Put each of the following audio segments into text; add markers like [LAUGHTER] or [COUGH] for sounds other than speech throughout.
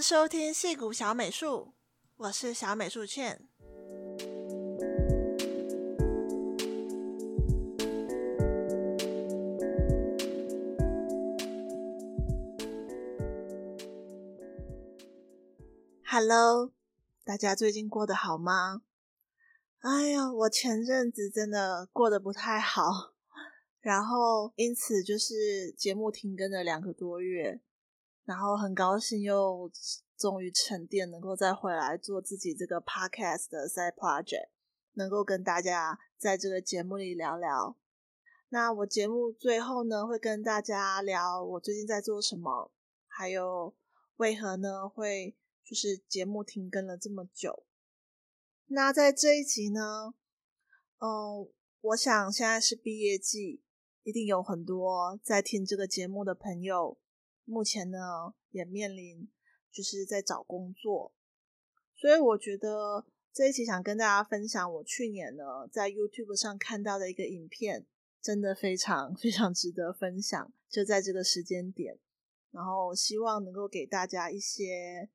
收听戏谷小美术，我是小美术茜。Hello，大家最近过得好吗？哎呀，我前阵子真的过得不太好，然后因此就是节目停更了两个多月。然后很高兴又终于沉淀，能够再回来做自己这个 podcast 的 side project，能够跟大家在这个节目里聊聊。那我节目最后呢，会跟大家聊我最近在做什么，还有为何呢会就是节目停更了这么久。那在这一集呢，嗯，我想现在是毕业季，一定有很多在听这个节目的朋友。目前呢，也面临就是在找工作，所以我觉得这一期想跟大家分享我去年呢在 YouTube 上看到的一个影片，真的非常 [LAUGHS] 非常值得分享。就在这个时间点，然后希望能够给大家一些，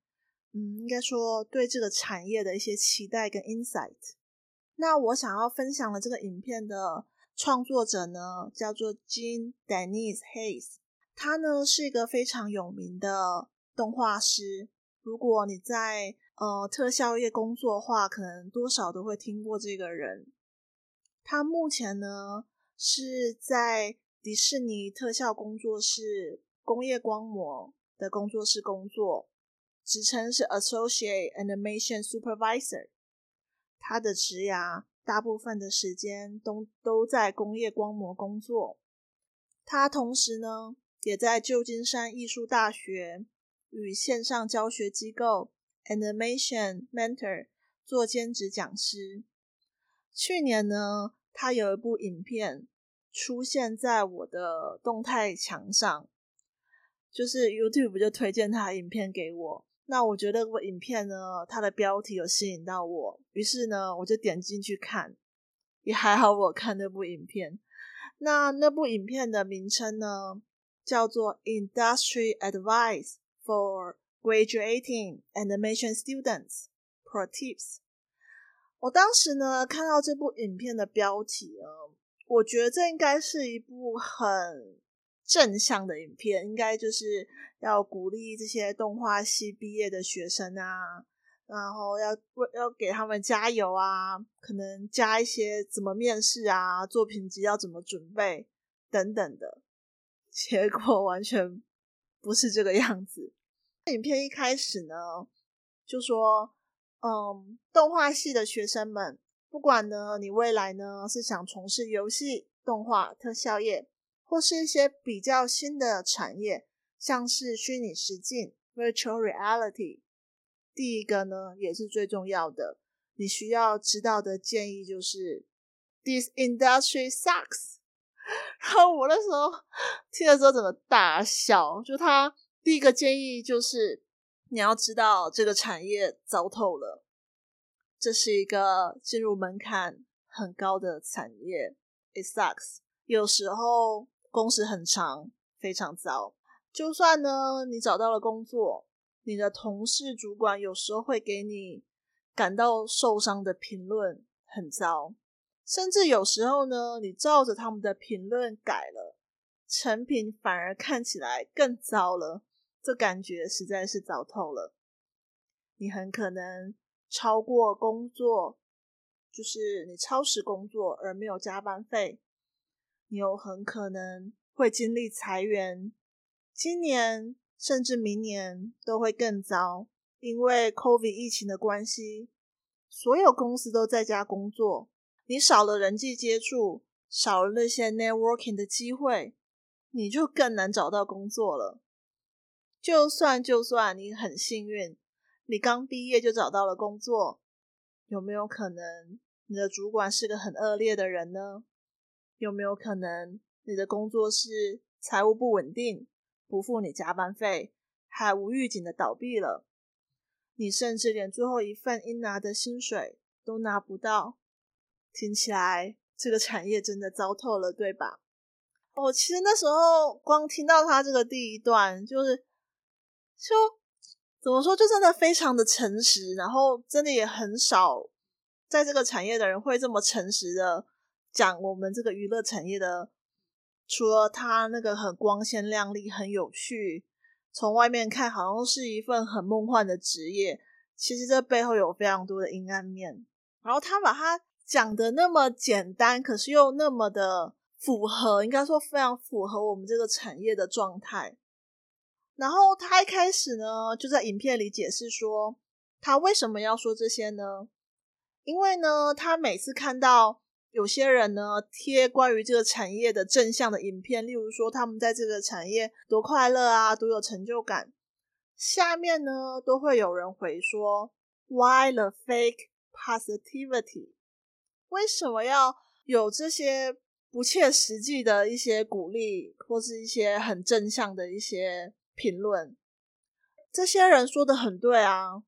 嗯，应该说对这个产业的一些期待跟 insight。那我想要分享的这个影片的创作者呢，叫做 Jean Denise Hayes。他呢是一个非常有名的动画师。如果你在呃特效业工作的话，可能多少都会听过这个人。他目前呢是在迪士尼特效工作室工业光魔的工作室工作，职称是 Associate Animation Supervisor。他的职涯大部分的时间都都在工业光魔工作。他同时呢。也在旧金山艺术大学与线上教学机构 Animation Mentor 做兼职讲师。去年呢，他有一部影片出现在我的动态墙上，就是 YouTube 就推荐他影片给我。那我觉得这部影片呢，它的标题有吸引到我，于是呢，我就点进去看。也还好我看那部影片。那那部影片的名称呢，叫做 Industry Advice for Graduating Animation Students Pro Tips。我当时呢看到这部影片的标题呢，我觉得这应该是一部很正向的影片，应该就是要鼓励这些动画系毕业的学生啊，然后要要给他们加油啊，可能加一些怎么面试啊，作品集要怎么准备等等的。结果完全不是这个样子。影片一开始呢，就说，嗯，动画系的学生们，不管呢你未来呢是想从事游戏、动画、特效业，或是一些比较新的产业，像是虚拟实境 （Virtual Reality），第一个呢也是最重要的，你需要知道的建议就是：This industry sucks。然后我那时候听了之后，整个大笑。就他第一个建议就是，你要知道这个产业糟透了，这是一个进入门槛很高的产业。It sucks。有时候工时很长，非常糟。就算呢，你找到了工作，你的同事、主管有时候会给你感到受伤的评论，很糟。甚至有时候呢，你照着他们的评论改了，成品反而看起来更糟了，这感觉实在是糟透了。你很可能超过工作，就是你超时工作而没有加班费，你有很可能会经历裁员，今年甚至明年都会更糟，因为 COVID 疫情的关系，所有公司都在家工作。你少了人际接触，少了那些 networking 的机会，你就更难找到工作了。就算就算你很幸运，你刚毕业就找到了工作，有没有可能你的主管是个很恶劣的人呢？有没有可能你的工作是财务不稳定，不付你加班费，还无预警的倒闭了？你甚至连最后一份应拿的薪水都拿不到。听起来这个产业真的糟透了，对吧？我其实那时候光听到他这个第一段，就是就怎么说，就真的非常的诚实，然后真的也很少在这个产业的人会这么诚实的讲我们这个娱乐产业的，除了他那个很光鲜亮丽、很有趣，从外面看好像是一份很梦幻的职业，其实这背后有非常多的阴暗面。然后他把他讲的那么简单，可是又那么的符合，应该说非常符合我们这个产业的状态。然后他一开始呢，就在影片里解释说，他为什么要说这些呢？因为呢，他每次看到有些人呢贴关于这个产业的正向的影片，例如说他们在这个产业多快乐啊，多有成就感，下面呢都会有人回说，Why the fake positivity？为什么要有这些不切实际的一些鼓励，或是一些很正向的一些？评论，这些人说的很对啊。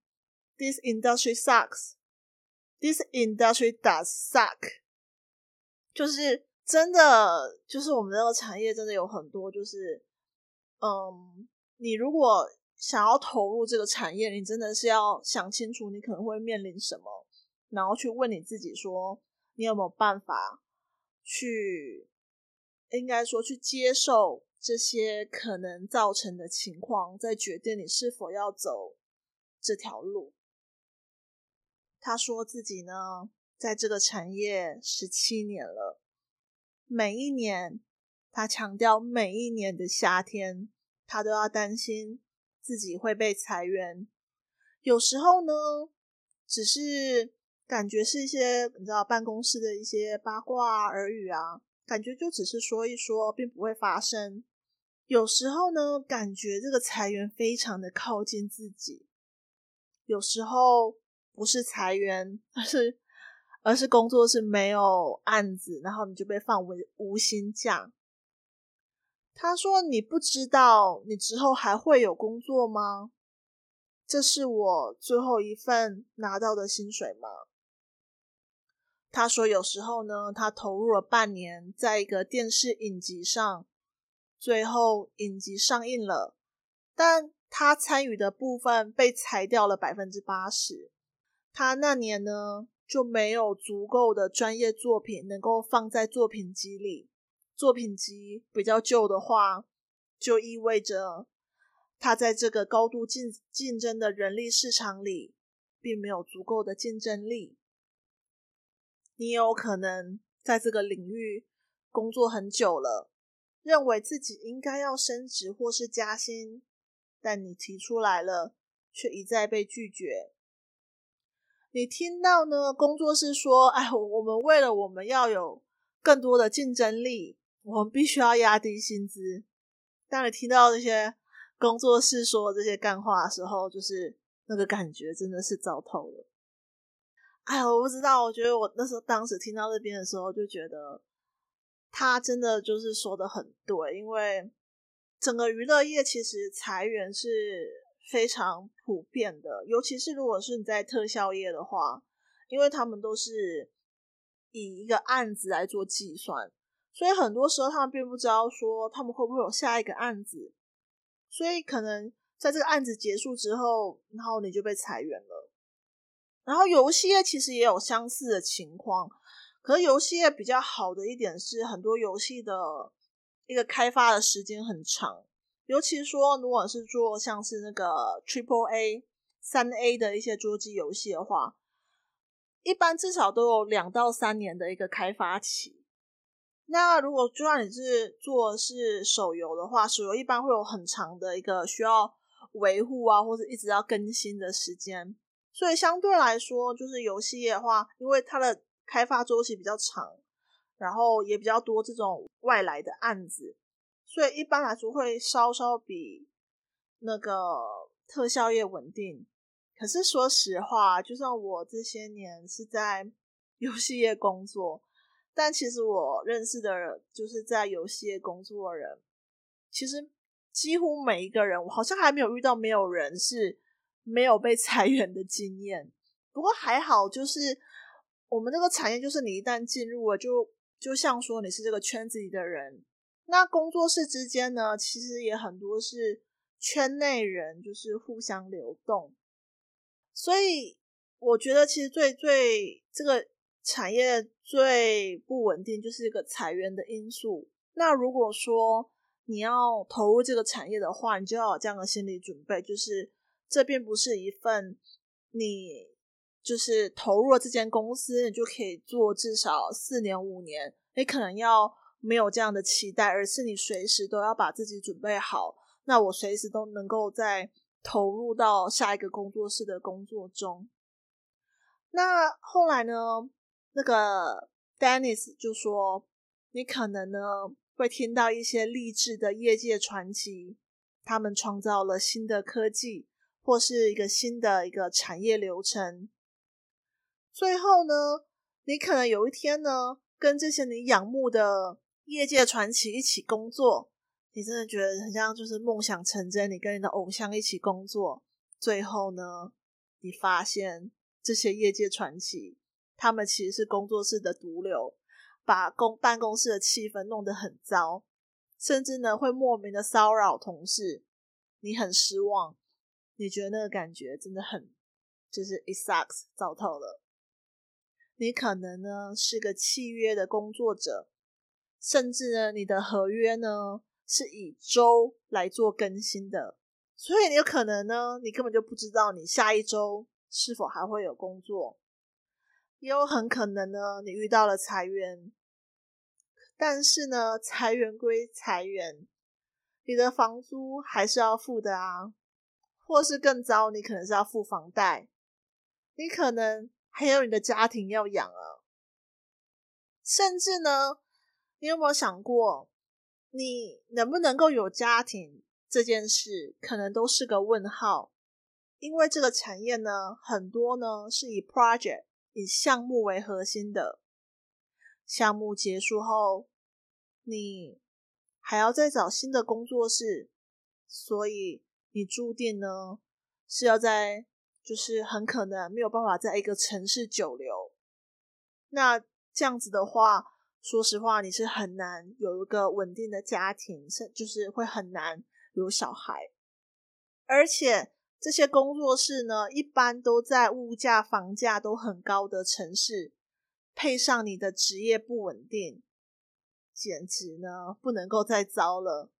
This industry sucks. This industry does suck. 就是真的，就是我们这个产业真的有很多，就是嗯，你如果想要投入这个产业，你真的是要想清楚你可能会面临什么，然后去问你自己说，你有没有办法去，应该说去接受。这些可能造成的情况，再决定你是否要走这条路。他说自己呢，在这个产业十七年了，每一年，他强调每一年的夏天，他都要担心自己会被裁员。有时候呢，只是感觉是一些你知道办公室的一些八卦耳语啊，感觉就只是说一说，并不会发生。有时候呢，感觉这个裁员非常的靠近自己；有时候不是裁员，而是而是工作是没有案子，然后你就被放为无薪假。他说：“你不知道你之后还会有工作吗？这是我最后一份拿到的薪水吗？”他说：“有时候呢，他投入了半年，在一个电视影集上。”最后影集上映了，但他参与的部分被裁掉了百分之八十。他那年呢，就没有足够的专业作品能够放在作品集里。作品集比较旧的话，就意味着他在这个高度竞竞争的人力市场里，并没有足够的竞争力。你有可能在这个领域工作很久了。认为自己应该要升职或是加薪，但你提出来了，却一再被拒绝。你听到呢？工作室说：“哎，我们为了我们要有更多的竞争力，我们必须要压低薪资。”当你听到这些工作室说这些干话的时候，就是那个感觉真的是糟透了。哎，我不知道，我觉得我那时候当时听到这边的时候，就觉得。他真的就是说的很对，因为整个娱乐业其实裁员是非常普遍的，尤其是如果是你在特效业的话，因为他们都是以一个案子来做计算，所以很多时候他们并不知道说他们会不会有下一个案子，所以可能在这个案子结束之后，然后你就被裁员了。然后游戏业其实也有相似的情况。可是游戏业比较好的一点是，很多游戏的一个开发的时间很长，尤其说如果是做像是那个 Triple A、三 A 的一些桌机游戏的话，一般至少都有两到三年的一个开发期。那如果就算你是做是手游的话，手游一般会有很长的一个需要维护啊，或者一直要更新的时间。所以相对来说，就是游戏业的话，因为它的开发周期比较长，然后也比较多这种外来的案子，所以一般来说会稍稍比那个特效业稳定。可是说实话，就算我这些年是在 [LAUGHS] 游戏业工作，但其实我认识的人，就是在游戏业工作的人，其实几乎每一个人，我好像还没有遇到没有人是没有被裁员的经验。不过还好，就是。我们这个产业就是你一旦进入了，就就像说你是这个圈子里的人，那工作室之间呢，其实也很多是圈内人就是互相流动，所以我觉得其实最最这个产业最不稳定就是一个裁员的因素。那如果说你要投入这个产业的话，你就要有这样的心理准备，就是这并不是一份你就是投入了这间公司，你就可以做至少四年五年，你可能要没有这样的期待，而是你随时都要把自己准备好。那我随时都能够再投入到下一个工作室的工作中。那后来呢，那个 Dennis 就说：“你可能呢会听到一些励志的业界传奇，他们创造了新的科技，或是一个新的一个产业流程。最后呢，你可能有一天呢，跟这些你仰慕的业界传奇一起工作。”你真的觉得很像，就是梦想成真。你跟你的偶像一起工作，最后呢，你发现这些业界传奇，他们其实是工作室的毒瘤，把公办公室的气氛弄得很糟，甚至呢会莫名的骚扰同事。你很失望，你觉得那个感觉真的很，就是 it sucks，糟透了。你可能呢是个契约的工作者，甚至呢你的合约呢。是以周来做更新的，所以你有可能呢，你根本就不知道你下一周是否还会有工作，也有很可能呢，你遇到了裁员，但是呢，裁员归裁员，你的房租还是要付的啊，或是更糟，你可能是要付房贷，你可能还有你的家庭要养啊，甚至呢，你有没有想过？你能不能够有家庭这件事，可能都是个问号，因为这个产业呢，很多呢是以 project 以项目为核心的，项目结束后，你还要再找新的工作室，所以你注定呢是要在，就是很可能没有办法在一个城市久留，那这样子的话。说实话，你是很难有一个稳定的家庭，是就是会很难有小孩，而且这些工作室呢，一般都在物价、房价都很高的城市，配上你的职业不稳定，简直呢不能够再糟了。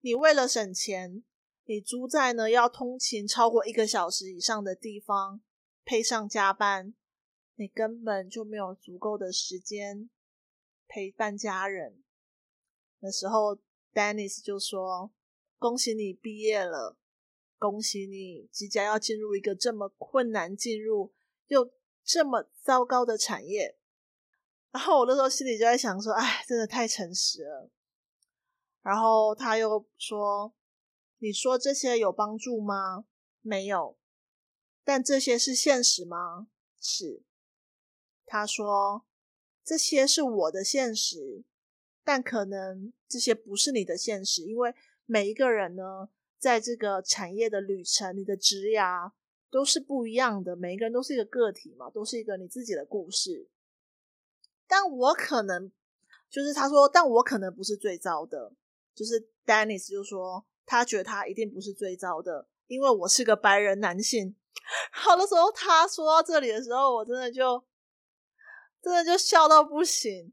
你为了省钱，你租在呢要通勤超过一个小时以上的地方，配上加班，你根本就没有足够的时间。陪伴家人那时候，Dennis 就说：“恭喜你毕业了，恭喜你即将要进入一个这么困难进入又这么糟糕的产业。”然后我那时候心里就在想说：“哎，真的太诚实了。”然后他又说：“你说这些有帮助吗？没有。但这些是现实吗？是。”他说。这些是我的现实，但可能这些不是你的现实，因为每一个人呢，在这个产业的旅程，你的职涯都是不一样的，每一个人都是一个个体嘛，都是一个你自己的故事。但我可能，就是他说，但我可能不是最糟的，就是 Dennis 就说，他觉得他一定不是最糟的，因为我是个白人男性。[LAUGHS] 好的时候，他说到这里的时候，我真的就。真的就笑到不行，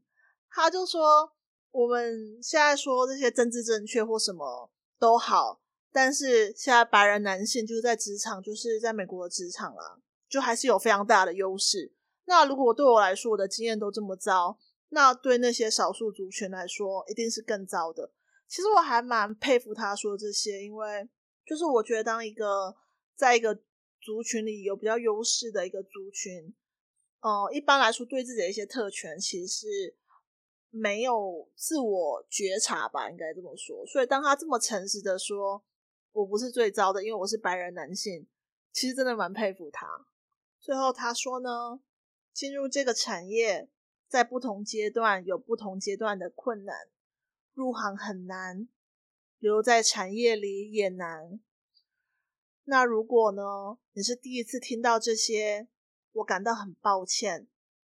他就说我们现在说这些政治正确或什么都好，但是现在白人男性就是在职场，就是在美国的职场啊，就还是有非常大的优势。那如果对我来说，我的经验都这么糟，那对那些少数族群来说，一定是更糟的。其实我还蛮佩服他说这些，因为就是我觉得当一个在一个族群里有比较优势的一个族群。呃，一般来说，对自己的一些特权其实是没有自我觉察吧，应该这么说。所以，当他这么诚实的说，我不是最糟的，因为我是白人男性，其实真的蛮佩服他。最后他说呢，进入这个产业，在不同阶段有不同阶段的困难，入行很难，留在产业里也难。那如果呢，你是第一次听到这些，我感到很抱歉，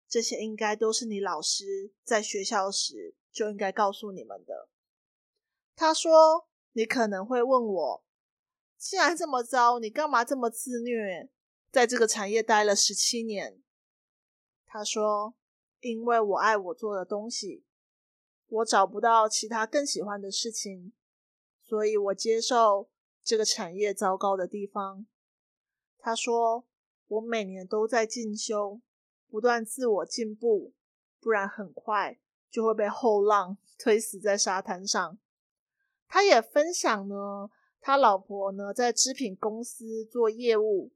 这些应该都是你老师在学校时就应该告诉你们的。他说：“你可能会问我，既然这么糟，你干嘛这么自虐，在这个产业待了十七年？他说，因为我爱我做的东西，我找不到其他更喜欢的事情，所以我接受这个产业糟糕的地方。他说，我每年都在进修，不断自我进步，不然很快就会被后浪 [LAUGHS] 推死在沙滩上。他也分享呢，他老婆呢在织品公司做业务。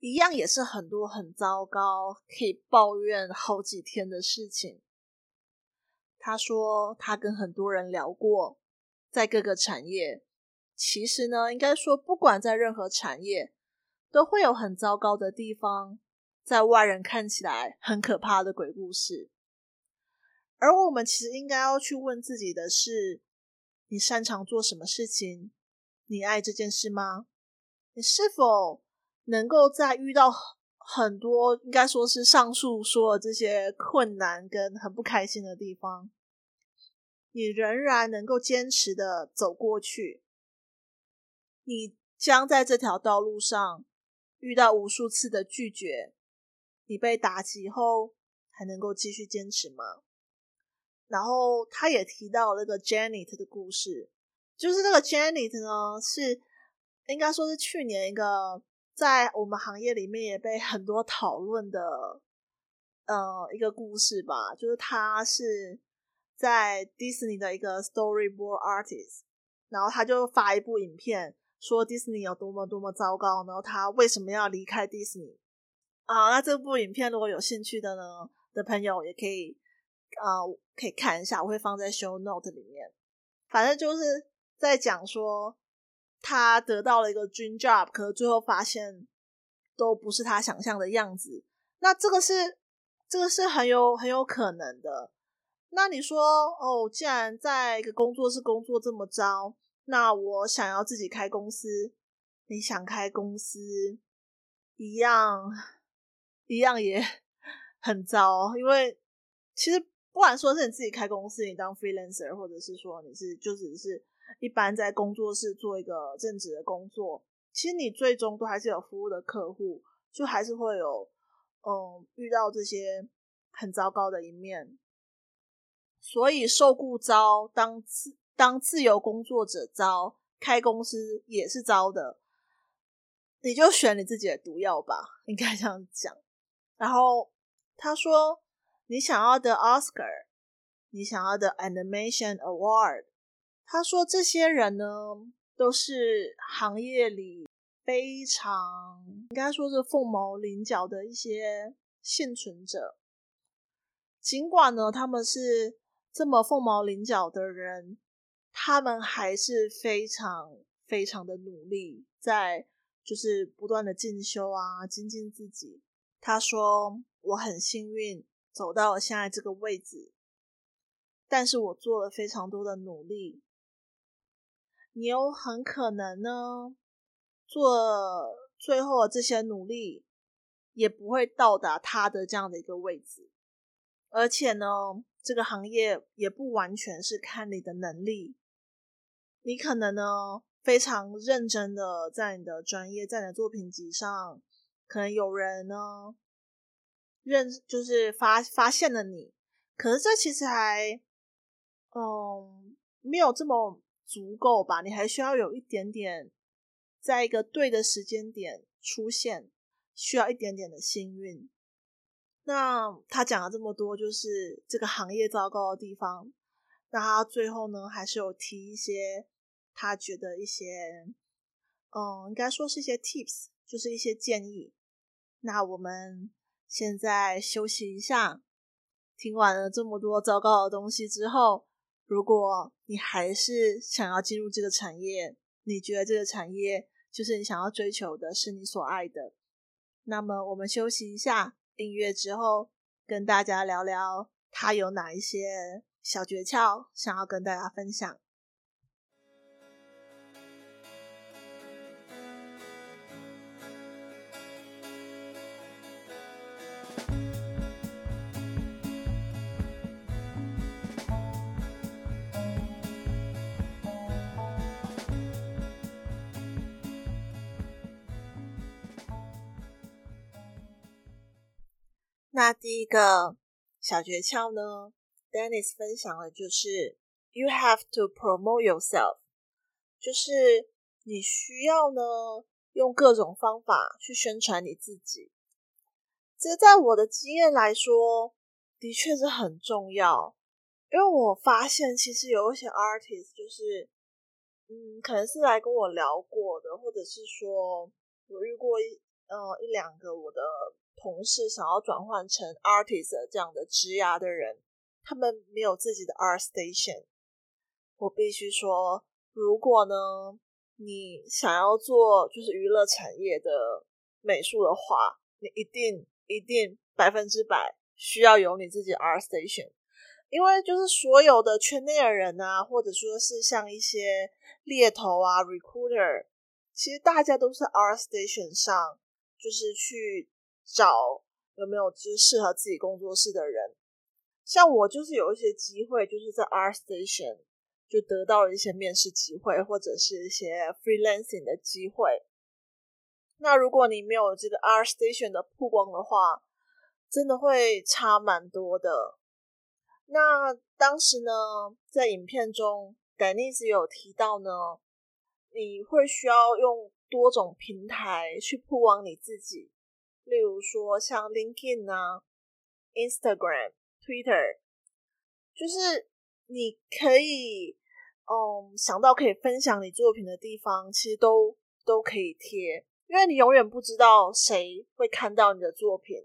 一样也是很多很糟糕，可以抱怨好几天的事情。他说他跟很多人聊过，在各个产业，其实呢，应该说不管在任何产业，都会有很糟糕的地方，在外人看起来很可怕的鬼故事。而我们其实应该要去问自己的是：你擅长做什么事情？你爱这件事吗？你是否能够在遇到很多，应该说是上述说的这些困难跟很不开心的地方，你仍然能够坚持的走过去。你将在这条道路上遇到无数次的拒绝，你被打击后还能够继续坚持吗？然后他也提到那个 Janet 的故事，就是那个 Janet 呢，是应该说是去年一个。在我们行业里面也被很多讨论的，呃，一个故事吧，就是他是在迪士尼的一个 storyboard artist，然后他就发一部影片，说迪士尼有多么多么糟糕，然后他为什么要离开迪士尼啊？那这部影片如果有兴趣的呢的朋友也可以，呃，可以看一下，我会放在 show note 里面。反正就是在讲说。他得到了一个 dream job，可是最后发现都不是他想象的样子。那这个是这个是很有很有可能的。那你说哦，既然在一个工作室工作这么糟，那我想要自己开公司。你想开公司，一样一样也 [LAUGHS] 很糟，因为其实不管说是你自己开公司，你当 freelancer，或者是说你是就只是。一般在工作室做一个正职的工作，其实你最终都还是有服务的客户，就还是会有嗯遇到这些很糟糕的一面。所以受雇招，当自当自由工作者招，开公司也是招的。你就选你自己的毒药吧，应该这样讲。然后他说：“你想要的 Oscar，你想要的 Animation Award。”他说：“这些人呢，都是行业里非常应该说是凤毛麟角的一些幸存者。尽管呢，他们是这么凤毛麟角的人，他们还是非常非常的努力，在就是不断的进修啊，精进自己。”他说：“我很幸运走到了现在这个位置，但是我做了非常多的努力。”你有很可能呢，做最后的这些努力，也不会到达他的这样的一个位置。而且呢，这个行业也不完全是看你的能力。你可能呢，非常认真的在你的专业，在你的作品集上，可能有人呢认就是发发现了你，可是这其实还嗯没有这么。足够吧？你还需要有一点点，在一个对的时间点出现，需要一点点的幸运。那他讲了这么多，就是这个行业糟糕的地方。那他最后呢，还是有提一些他觉得一些，嗯，应该说是一些 tips，就是一些建议。那我们现在休息一下，听完了这么多糟糕的东西之后。如果你还是想要进入这个产业，你觉得这个产业就是你想要追求的，是你所爱的，那么我们休息一下，订阅之后跟大家聊聊他有哪一些小诀窍想要跟大家分享。那第一个小诀窍呢，Dennis 分享的就是 You have to promote yourself，就是你需要呢用各种方法去宣传你自己。这在我的经验来说，的确是很重要，因为我发现其实有一些 artist 就是，嗯，可能是来跟我聊过的，或者是说我遇过一呃一两个我的同事想要转换成 artist 这样的职涯的人，他们没有自己的 art station。我必须说，如果呢你想要做就是娱乐产业的美术的话，你一定。一定百分之百需要有你自己 art station，因为就是所有的圈内的人啊，或者说是像一些猎头啊、recruiter，其实大家都是 R station 上，就是去找有没有就是适合自己工作室的人。像我就是有一些机会，就是在 R Station 就得到了一些面试机会，或者是一些 freelancing 的机会。那如果你没有这个 R Station 的曝光的话，真的会差蛮多的。那当时呢，在影片中，Denise 有提到呢，你会需要用多种平台去曝光你自己，例如说像 LinkedIn 啊、Instagram、Twitter，就是你可以，嗯，想到可以分享你作品的地方，其实都都可以贴。因为你永远不知道谁会看到你的作品，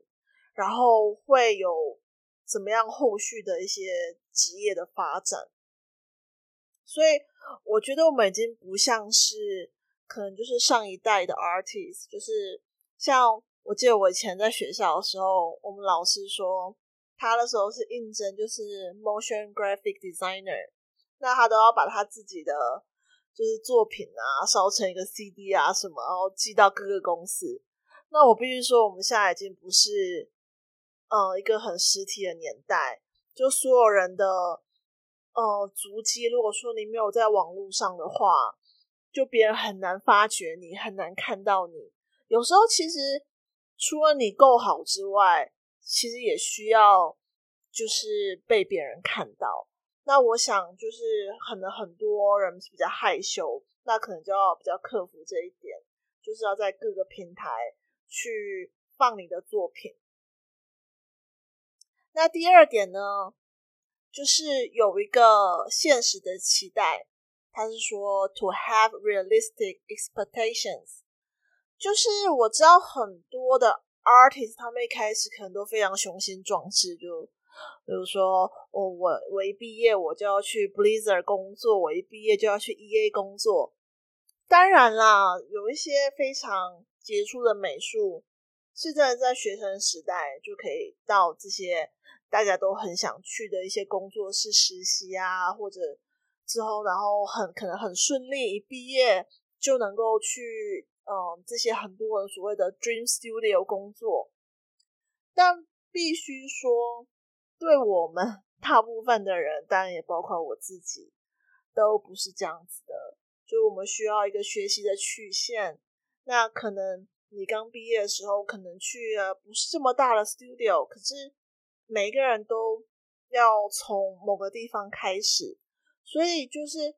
然后会有怎么样后续的一些职业的发展，所以我觉得我们已经不像是可能就是上一代的 artist，就是像我记得我以前在学校的时候，我们老师说他的时候是应征就是 motion graphic designer，那他都要把他自己的。就是作品啊，烧成一个 CD 啊什么，然后寄到各个公司。那我必须说，我们现在已经不是，嗯，一个很实体的年代。就所有人的，呃，足迹，如果说你没有在网络上的话，就别人很难发掘你，很难看到你。有时候其实除了你够好之外，其实也需要就是被别人看到。那我想，就是可能很多人是比较害羞，那可能就要比较克服这一点，就是要在各个平台去放你的作品。那第二点呢，就是有一个现实的期待，他是说 to have realistic expectations，就是我知道很多的 artist 他们一开始可能都非常雄心壮志，就。比如说，我我我一毕业我就要去 Blizzard 工作，我一毕业就要去 EA 工作。当然啦，有一些非常杰出的美术，是真的在学生时代就可以到这些大家都很想去的一些工作室实习啊，或者之后然后很可能很顺利，一毕业就能够去嗯这些很多人所谓的 Dream Studio 工作。但必须说。对我们 [LAUGHS] 大部分的人，当然也包括我自己，都不是这样子的。就我们需要一个学习的曲线。那可能你刚毕业的时候，可能去了不是这么大的 studio，可是每一个人都要从某个地方开始，所以就是，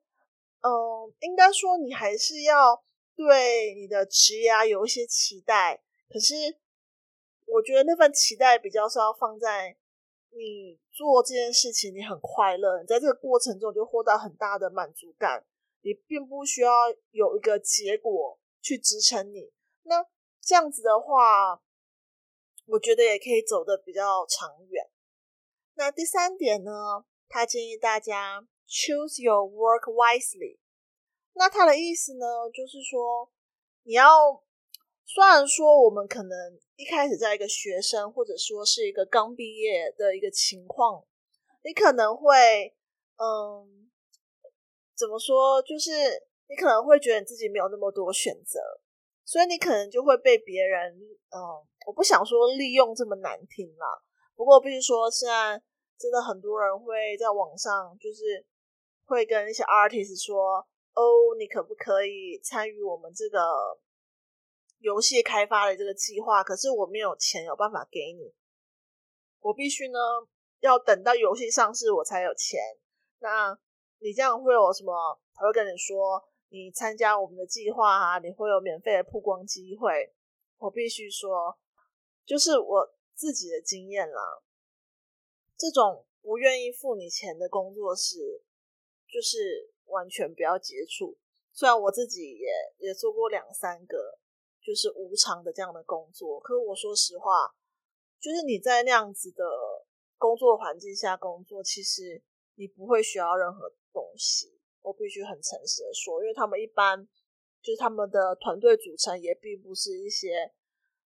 嗯、应该说你还是要对你的职业有一些期待。可是我觉得那份期待比较是要放在。你做这件事情，你很快乐，你在这个过程中就获得很大的满足感。你并不需要有一个结果去支撑你。那这样子的话，我觉得也可以走得比较长远。那第三点呢，他建议大家 choose your work wisely。那他的意思呢，就是说你要。虽然说我们可能一开始在一个学生，或者说是一个刚毕业的一个情况，你可能会，嗯，怎么说？就是你可能会觉得你自己没有那么多选择，所以你可能就会被别人，嗯，我不想说利用这么难听啦。不过，必须说，现在真的很多人会在网上，就是会跟一些 artist 说：“哦，你可不可以参与我们这个？”游戏开发的这个计划，可是我没有钱，有办法给你。我必须呢要等到游戏上市我才有钱。那你这样会有什么？他会跟你说，你参加我们的计划啊，你会有免费的曝光机会。我必须说，就是我自己的经验啦，这种不愿意付你钱的工作室，就是完全不要接触。虽然我自己也也做过两三个，就是无偿的这样的工作，可是我说实话，就是你在那样子的工作环境下工作，其实你不会需要任何东西。我必须很诚实的说，因为他们一般就是他们的团队组成也并不是一些，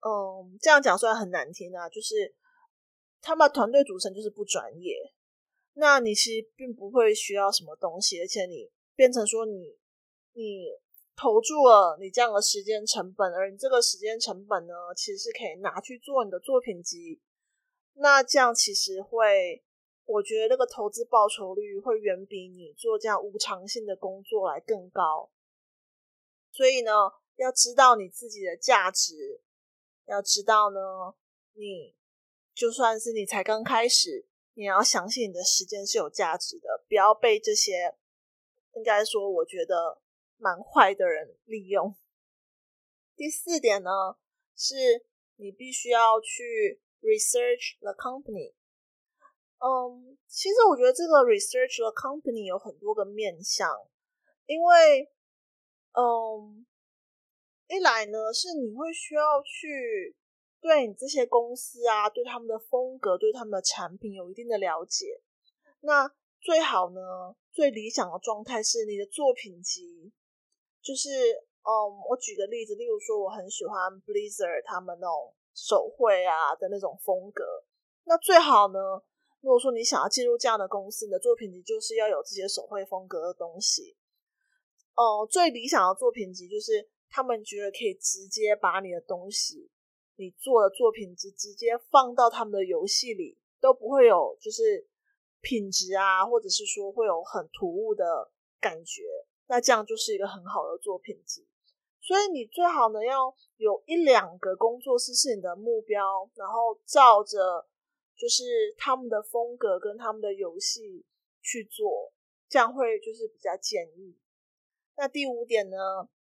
嗯，这样讲虽然很难听啊，就是他们团队组成就是不专业。那你其实并不会需要什么东西，而且你变成说你。你投注了你这样的时间成本，而你这个时间成本呢，其实是可以拿去做你的作品集。那这样其实会，我觉得那个投资报酬率会远比你做这样无偿性的工作来更高。所以呢，要知道你自己的价值，要知道呢，你就算是你才刚开始，你要相信你的时间是有价值的，不要被这些，应该说，我觉得。蛮坏的人利用。第四点呢，是你必须要去 research the company。嗯，其实我觉得这个 research the company 有很多个面向，因为，嗯，一来呢是你会需要去对你这些公司啊，对他们的风格，对他们的产品有一定的了解。那最好呢，最理想的状态是你的作品集。就是，嗯，我举个例子，例如说，我很喜欢 Blizzard 他们那种手绘啊的那种风格。那最好呢，如果说你想要进入这样的公司，你的作品集就是要有这些手绘风格的东西。哦、最理想的作品集就是他们觉得可以直接把你的东西，你做的作品集直接放到他们的游戏里，都不会有就是品质啊，或者是说会有很突兀的感觉。那这样就是一个很好的作品集，所以你最好呢要有一两个工作室是你的目标，然后照着就是他们的风格跟他们的游戏去做，这样会就是比较建议。那第五点呢，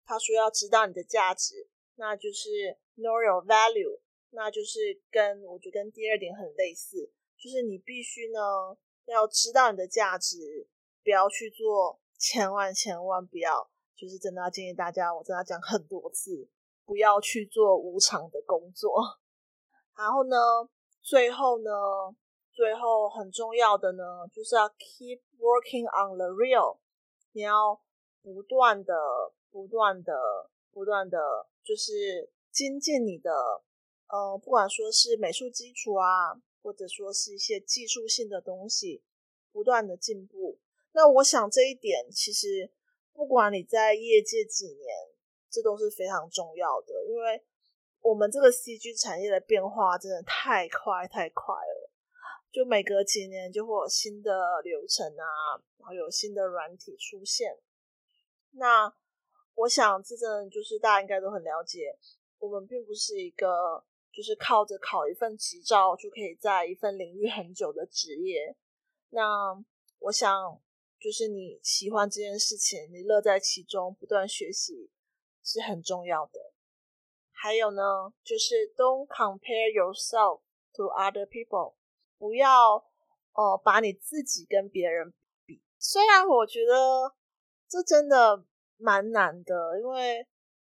他说要知道你的价值，那就是 know your value，那就是跟我觉得跟第二点很类似，就是你必须呢要知道你的价值，不要去做。千万千万不要，就是真的要建议大家，我真的要讲很多次，不要去做无偿的工作。[LAUGHS] 然后呢，最后呢，最后很重要的呢，就是要 keep working on the real。你要不断的、不断的、不断的，就是精进你的，呃，不管说是美术基础啊，或者说是一些技术性的东西，不断的进步。那我想这一点其实，不管你在业界几年，这都是非常重要的，因为我们这个 CG 产业的变化真的太快太快了，就每隔几年就会有新的流程啊，然后有新的软体出现。那我想这阵就是大家应该都很了解，我们并不是一个就是靠着考一份执照就可以在一份领域很久的职业。那我想。就是你喜欢这件事情，你乐在其中，不断学习是很重要的。还有呢，就是 don't compare yourself to other people，不要呃把你自己跟别人比。虽然我觉得这真的蛮难的，因为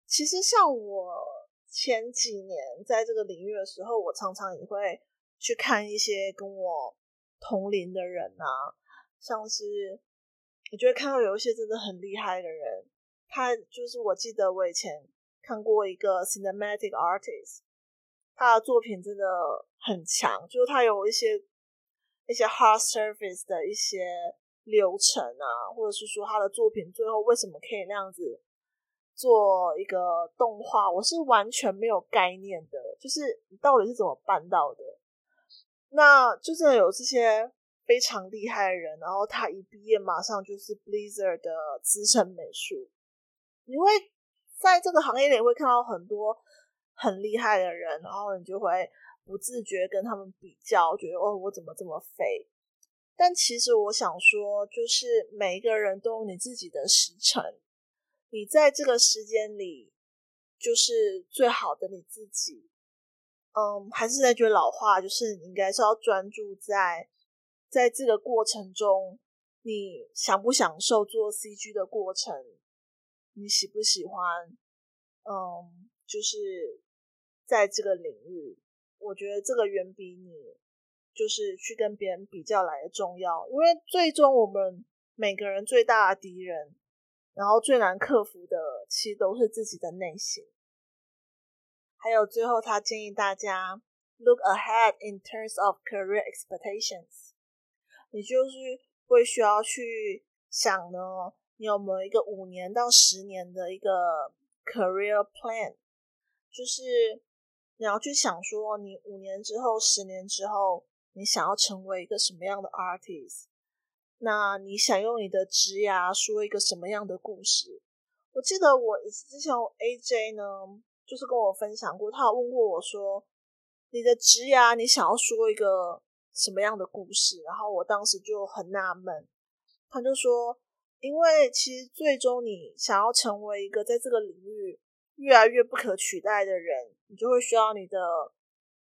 其实像我前几年在这个领域的时候，我常常也会去看一些跟我同龄的人啊，像是。我觉得看到有一些真的很厉害的人，他就是我记得我以前看过一个 cinematic artist，他的作品真的很强，就是他有一些一些 hard surface 的一些流程啊，或者是说他的作品最后为什么可以那样子做一个动画，我是完全没有概念的，就是你到底是怎么办到的？那就是有这些。非常厉害的人，然后他一毕业马上就是 Blizzard 的资深美术。你会在这个行业里会看到很多很厉害的人，然后你就会不自觉跟他们比较，觉得哦，我怎么这么废？但其实我想说，就是每一个人都有你自己的时辰，你在这个时间里，就是最好的你自己。嗯，还是那句老话，就是你应该是要专注在，在这个过程中，你享不享受做 CG 的过程？你喜不喜欢？嗯，就是在这个领域，我觉得这个远比你就是去跟别人比较来的重要，因为最终我们每个人最大的敌人，然后最难克服的，其实都是自己的内心。还有最后，他建议大家 look ahead in terms of career expectations。你就是会需要去想呢，你有没有一个五年到十年的一个 career plan？就是你要去想说，你五年之后、十年之后，你想要成为一个什么样的 artist？那你想用你的职涯说一个什么样的故事？我记得我之前 AJ 呢。就是跟我分享过，他有问过我说：“你的职涯，你想要说一个什么样的故事？”然后我当时就很纳闷，他就说：“因为其实最终你想要成为一个在这个领域越来越不可取代的人，你就会需要你的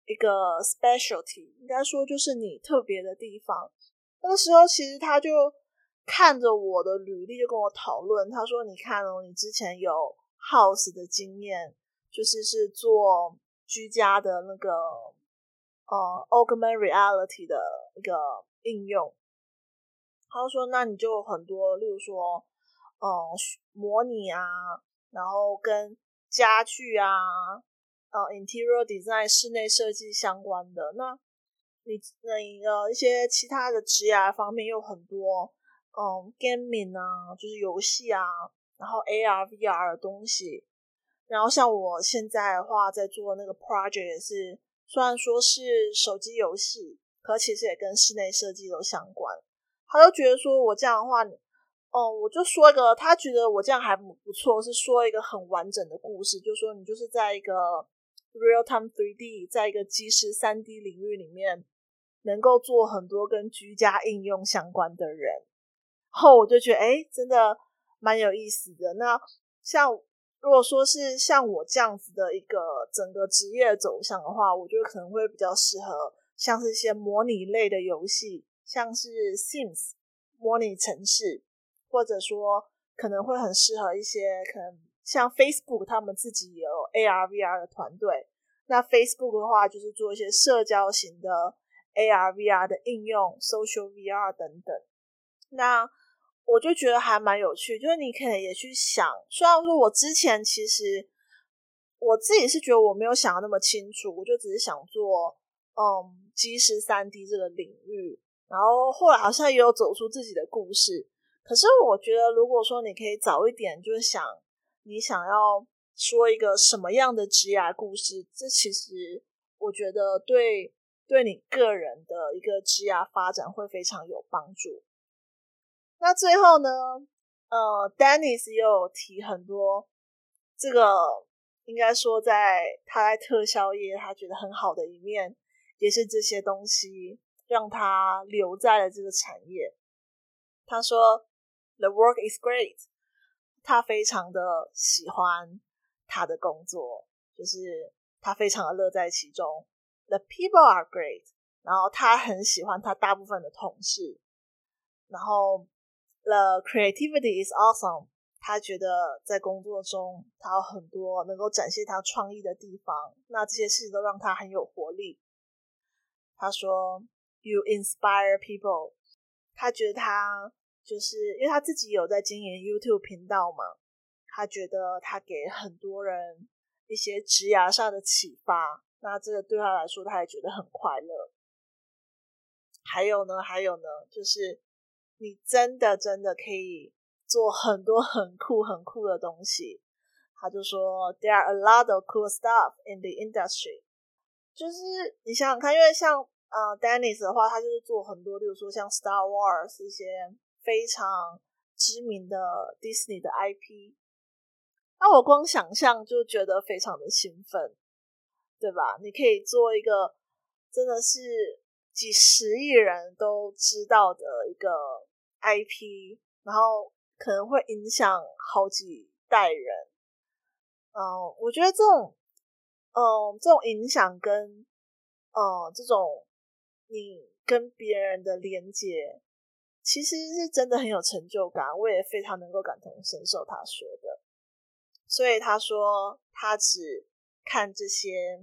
一个 specialty，应该说就是你特别的地方。”那个时候，其实他就看着我的履历，就跟我讨论，他说：“你看哦，你之前有 house 的经验。”就是是做居家的那个呃 augmented reality 的一个应用。他说：“那你就很多，例如说，嗯、模拟啊，然后跟家具啊，呃，interior design 室内设计相关的。那你那一个一些其他的职业方面又很多，嗯、，gaming 啊，就是游戏啊，然后 AR、VR 的东西。”然后像我现在的话，在做那个 project 也是，虽然说是手机游戏，可其实也跟室内设计都相关。他就觉得说我这样的话，哦、嗯，我就说一个，他觉得我这样还不错，是说一个很完整的故事，就说你就是在一个 real time 3D，在一个即时 3D 领域里面，能够做很多跟居家应用相关的人。后我就觉得，哎，真的蛮有意思的。那像。如果说是像我这样子的一个整个职业走向的话，我觉得可能会比较适合像是一些模拟类的游戏，像是 Sims 模拟城市，或者说可能会很适合一些可能像 Facebook 他们自己有 AR VR 的团队。那 Facebook 的话就是做一些社交型的 AR VR 的应用，Social VR 等等。那我就觉得还蛮有趣，就是你可能也去想，虽然说我之前其实我自己是觉得我没有想的那么清楚，我就只是想做嗯即时 3D 这个领域，然后后来好像也有走出自己的故事。可是我觉得，如果说你可以早一点，就是想你想要说一个什么样的职业故事，这其实我觉得对对你个人的一个职业发展会非常有帮助。那最后呢，呃，Dennis 又提很多，这个应该说在他在特效业他觉得很好的一面，也是这些东西让他留在了这个产业。他说：“The work is great。”他非常的喜欢他的工作，就是他非常的乐在其中。The people are great。然后他很喜欢他大部分的同事，然后。The creativity is awesome。他觉得在工作中，他有很多能够展现他创意的地方。那这些事情都让他很有活力。他说：“You inspire people。”他觉得他就是因为他自己有在经营 YouTube 频道嘛，他觉得他给很多人一些职涯上的启发。那这个对他来说，他也觉得很快乐。还有呢，还有呢，就是。你真的真的可以做很多很酷很酷的东西。他就说，There are a lot of cool stuff in the industry。就是你想想看，因为像呃，Dennis 的话，他就是做很多，例如说像 Star Wars 一些非常知名的 Disney 的 IP。那我光想象就觉得非常的兴奋，对吧？你可以做一个真的是几十亿人都知道的一个 IP，然后可能会影响好几代人。嗯，我觉得这种，嗯，这种影响跟，嗯，这种你跟别人的连接，其实是真的很有成就感。我也非常能够感同身受他说的，所以他说他只看这些，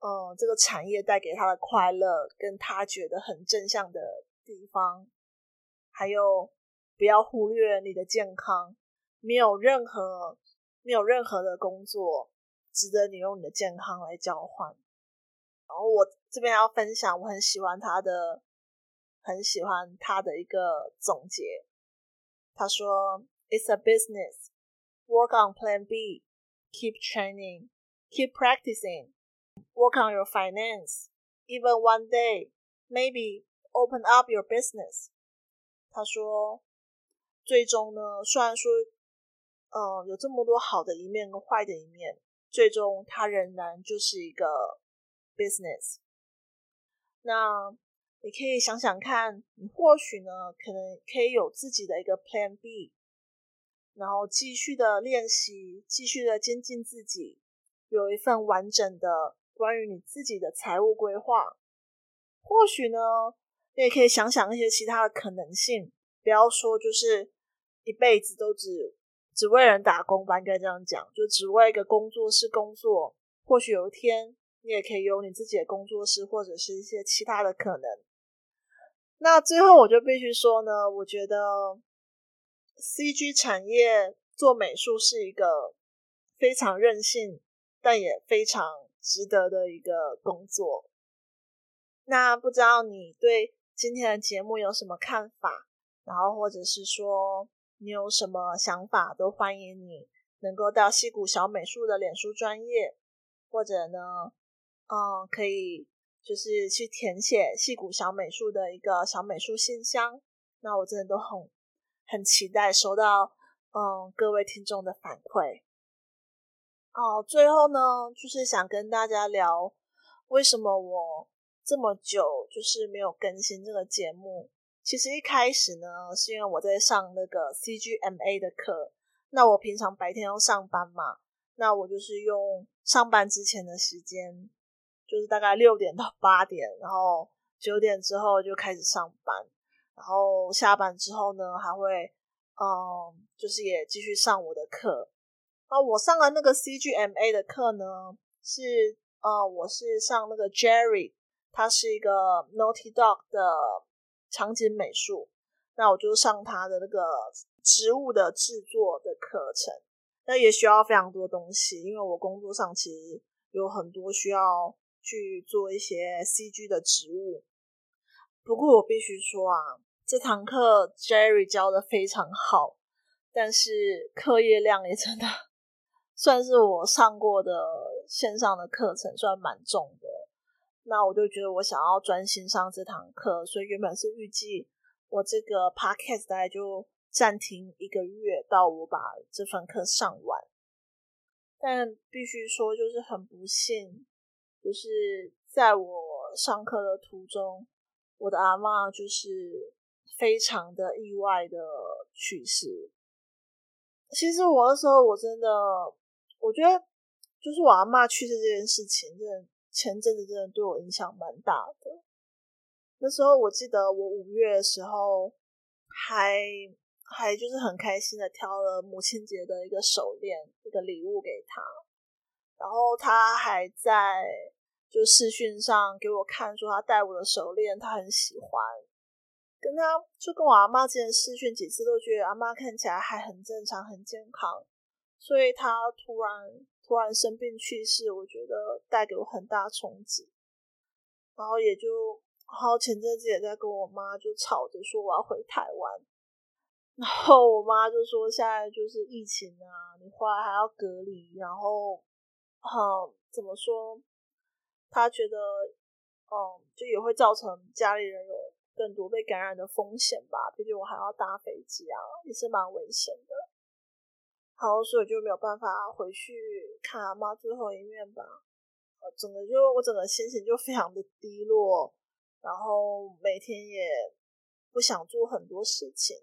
嗯，这个产业带给他的快乐，跟他觉得很正向的地方，还有不要忽略你的健康，没有任何。没有任何的工作值得你用你的健康来交换。然后我这边要分享，我很喜欢他的，很喜欢他的一个总结。他说：“It's a business. Work on Plan B. Keep training. Keep practicing. Work on your finance. Even one day, maybe open up your business.” 他说：“最终呢，虽然说。”嗯，有这么多好的一面跟坏的一面，最终它仍然就是一个 business。那你可以想想看，你或许呢，可能可以有自己的一个 plan B，然后继续的练习，继续的精进自己，有一份完整的关于你自己的财务规划。或许呢，你也可以想想一些其他的可能性，不要说就是一辈子都只。只为人打工吧，应该这样讲，就只为一个工作室工作。或许有一天，你也可以有你自己的工作室，或者是一些其他的可能。那最后，我就必须说呢，我觉得 CG 产业做美术是一个非常任性，但也非常值得的一个工作。那不知道你对今天的节目有什么看法？然后，或者是说，你有什么想法，都欢迎你能够到矽谷小美术的脸书专业，或者呢，嗯，可以就是去填写矽谷小美术的一个小美术信箱。那我真的都很很期待收到嗯各位听众的反馈。哦，最后呢，就是想跟大家聊，为什么我这么久就是没有更新这个节目。其实一开始呢，是因为我在上那个 CGMA 的课。那我平常白天要上班嘛，那我就是用上班之前的时间，就是大概六点到 [LAUGHS] 八点，然后九点之后就开始上班，然后下班之后呢，还会嗯，就是也继续上我的课。啊，我上了那个 CGMA 的课呢，是呃，我是上那个 Jerry，他是一个 Naughty Dog 的。场景美术，那我就上他的那个植物的制作的课程，那也需要非常多东西，因为我工作上其实有很多需要去做一些 CG 的植物。不过我必须说啊，这堂课 Jerry 教的非常好，但是课业量也真的算是我上过的线上的课程算蛮重的。那我就觉得我想要专心上这堂课，所以原本是预计我这个 podcast 大概就暂停一个月，到我把这份课上完。但必须说，就是很不幸，就是在我上课的途中，我的阿嬷就是非常的意外的去世。其实我那时候我真的，我觉得就是我阿嬷去世这件事情，真的。前阵子真的对我影响蛮大的。那时候我记得我五月的时候还还就是很开心的挑了母亲节的一个手链，一个礼物给他，然后他还在就视讯上给我看，说他戴我的手链，他很喜欢。跟他就跟我阿妈之前视讯几次，都觉得阿妈看起来还很正常，很健康，所以他突然。突然生病去世，我觉得带给我很大冲击。然后也就，然后前阵子也在跟我妈就吵着说我要回台湾。然后我妈就说现在就是疫情啊，你回来还要隔离，然后，嗯，怎么说？她觉得，嗯，就也会造成家里人有更多被感染的风险吧。毕竟我还要搭飞机啊，也是蛮危险的。然后，所以就没有办法回去看阿妈最后一面吧。呃，整个就我整个心情就非常的低落，然后每天也不想做很多事情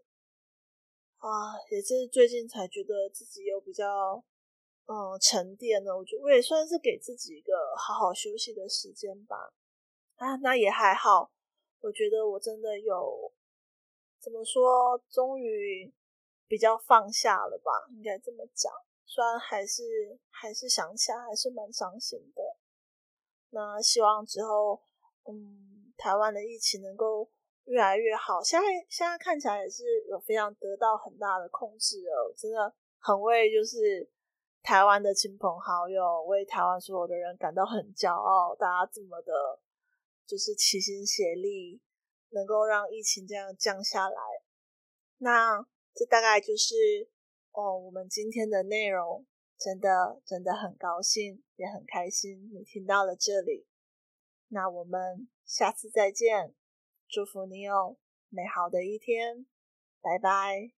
啊，也是最近才觉得自己有比较嗯沉淀了，我觉得我也算是给自己一个好好休息的时间吧。啊，那也还好，我觉得我真的有怎么说，终于比较放下了吧，应该这么讲。虽然还是还是想起来还是蛮伤心的。那希望之后，嗯，台湾的疫情能够越来越好。现在现在看起来也是有非常得到很大的控制了，真的很为就是台湾的亲朋好友，为台湾所有的人感到很骄傲。大家这么的。就是齐心协力，能够让疫情这样降下来。那这大概就是哦，我们今天的内容。真的真的很高兴，也很开心你听到了这里。那我们下次再见，祝福你有美好的一天，拜拜。